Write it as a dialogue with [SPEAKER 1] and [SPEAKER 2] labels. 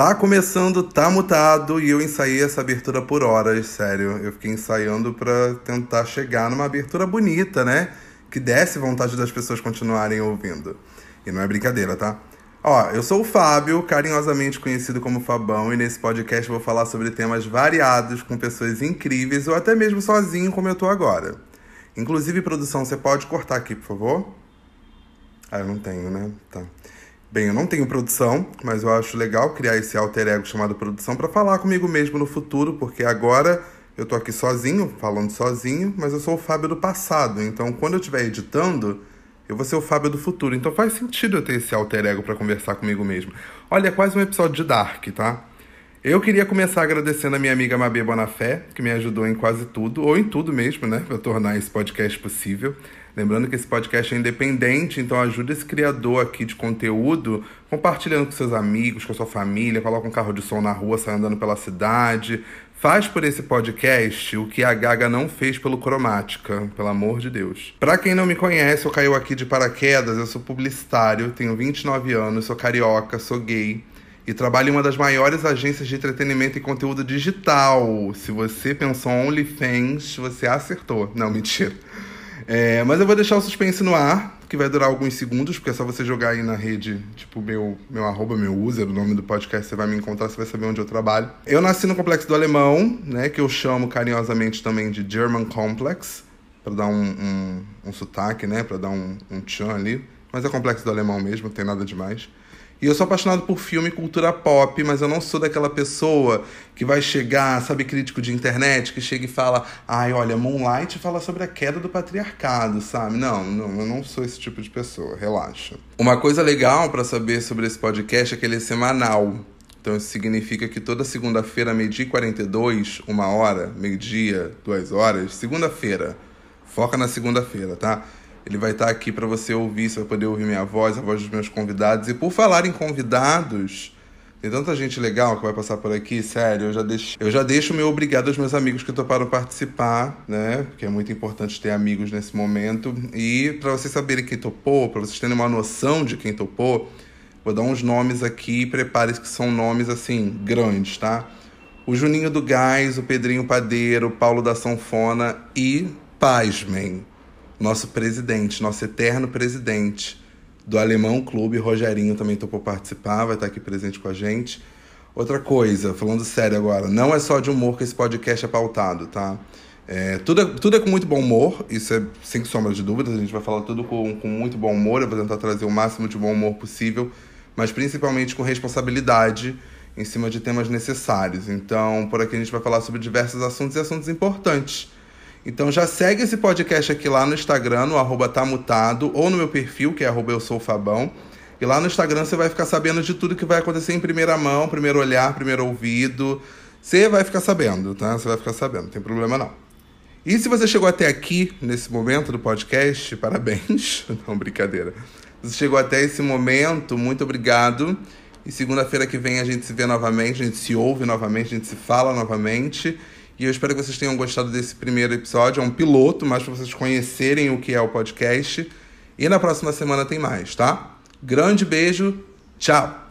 [SPEAKER 1] Tá começando, tá mutado e eu ensaiei essa abertura por horas, sério. Eu fiquei ensaiando para tentar chegar numa abertura bonita, né? Que desse vontade das pessoas continuarem ouvindo. E não é brincadeira, tá? Ó, eu sou o Fábio, carinhosamente conhecido como Fabão, e nesse podcast vou falar sobre temas variados com pessoas incríveis ou até mesmo sozinho como eu tô agora. Inclusive, produção, você pode cortar aqui, por favor? Ah, eu não tenho, né? Tá. Bem, eu não tenho produção, mas eu acho legal criar esse alter ego chamado produção para falar comigo mesmo no futuro, porque agora eu tô aqui sozinho, falando sozinho, mas eu sou o Fábio do passado. Então, quando eu estiver editando, eu vou ser o Fábio do futuro. Então faz sentido eu ter esse alter ego para conversar comigo mesmo. Olha, é quase um episódio de Dark, tá? Eu queria começar agradecendo a minha amiga Mabê Bonafé, que me ajudou em quase tudo, ou em tudo mesmo, né, para tornar esse podcast possível. Lembrando que esse podcast é independente, então ajuda esse criador aqui de conteúdo compartilhando com seus amigos, com a sua família, coloca um carro de som na rua, sai andando pela cidade. Faz por esse podcast o que a Gaga não fez pelo Cromática, pelo amor de Deus. Para quem não me conhece, eu caiu aqui de paraquedas, eu sou publicitário, tenho 29 anos, sou carioca, sou gay e trabalho em uma das maiores agências de entretenimento e conteúdo digital. Se você pensou OnlyFans, você acertou. Não, mentira. É, mas eu vou deixar o suspense no ar, que vai durar alguns segundos, porque é só você jogar aí na rede, tipo, meu, meu arroba, meu user, o nome do podcast, você vai me encontrar, você vai saber onde eu trabalho. Eu nasci no Complexo do Alemão, né, que eu chamo carinhosamente também de German Complex, para dar um, um, um sotaque, né, para dar um, um tchan ali. Mas é Complexo do Alemão mesmo, não tem nada demais. E eu sou apaixonado por filme e cultura pop, mas eu não sou daquela pessoa que vai chegar, sabe, crítico de internet, que chega e fala: ai, olha, Moonlight fala sobre a queda do patriarcado, sabe? Não, não, eu não sou esse tipo de pessoa, relaxa. Uma coisa legal para saber sobre esse podcast é que ele é semanal. Então isso significa que toda segunda-feira, meio-dia e 42, uma hora, meio-dia, duas horas, segunda-feira. Foca na segunda-feira, tá? Ele vai estar aqui para você ouvir, você vai poder ouvir minha voz, a voz dos meus convidados. E por falar em convidados, tem tanta gente legal que vai passar por aqui, sério, eu já deixo, eu já deixo meu obrigado aos meus amigos que toparam participar, né? Porque é muito importante ter amigos nesse momento. E para vocês saberem quem topou, para vocês terem uma noção de quem topou, vou dar uns nomes aqui, prepare-se que são nomes assim grandes, tá? O Juninho do Gás, o Pedrinho Padeiro, o Paulo da Sanfona e pasmem, nosso presidente, nosso eterno presidente do Alemão Clube, Rogerinho também topou participar, vai estar aqui presente com a gente. Outra coisa, falando sério agora, não é só de humor que esse podcast é pautado, tá? É, tudo, é, tudo é com muito bom humor, isso é sem sombra de dúvidas, a gente vai falar tudo com, com muito bom humor, eu vou tentar trazer o máximo de bom humor possível, mas principalmente com responsabilidade em cima de temas necessários. Então, por aqui a gente vai falar sobre diversos assuntos e assuntos importantes. Então já segue esse podcast aqui lá no Instagram, no arroba tamutado, ou no meu perfil, que é arroba eu sou Fabão. E lá no Instagram você vai ficar sabendo de tudo que vai acontecer em primeira mão, primeiro olhar, primeiro ouvido. Você vai ficar sabendo, tá? Você vai ficar sabendo, não tem problema não. E se você chegou até aqui, nesse momento do podcast, parabéns. Não, brincadeira. Você chegou até esse momento, muito obrigado. E segunda-feira que vem a gente se vê novamente, a gente se ouve novamente, a gente se fala novamente. E eu espero que vocês tenham gostado desse primeiro episódio. É um piloto, mas para vocês conhecerem o que é o podcast. E na próxima semana tem mais, tá? Grande beijo, tchau!